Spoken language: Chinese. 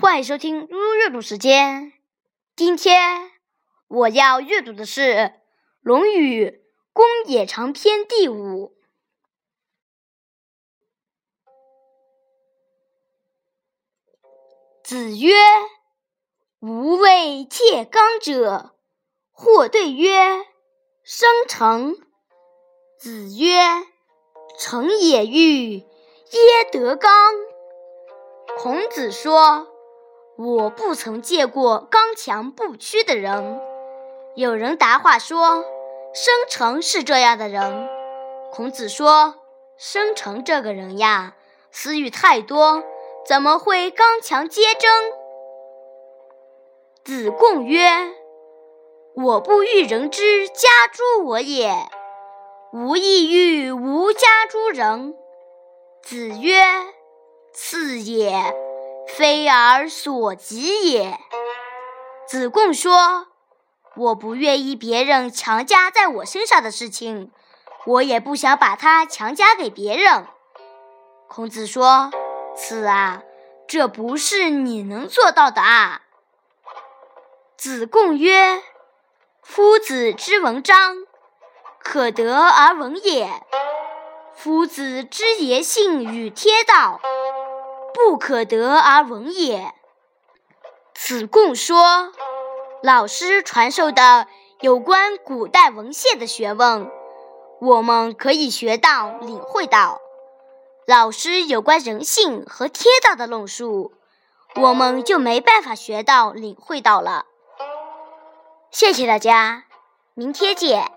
欢迎收听嘟嘟阅读时间。今天我要阅读的是《论语·公冶长篇》第五。子曰：“吾未戒刚者。”或对曰：“生成。”子曰：“成也欲，耶得刚？”孔子说。我不曾见过刚强不屈的人。有人答话说：“生成是这样的人。”孔子说：“生成这个人呀，私欲太多，怎么会刚强坚贞？”子贡曰：“我不欲人之家诸我也，吾亦欲吾家诸人。”子曰：“次也。”非尔所及也。子贡说：“我不愿意别人强加在我身上的事情，我也不想把它强加给别人。”孔子说：“此啊，这不是你能做到的啊。”子贡曰：“夫子之文章，可得而闻也；夫子之言信与天道。”不可得而闻也。子贡说：“老师传授的有关古代文献的学问，我们可以学到、领会到；老师有关人性和天道的论述，我们就没办法学到、领会到了。”谢谢大家，明天见。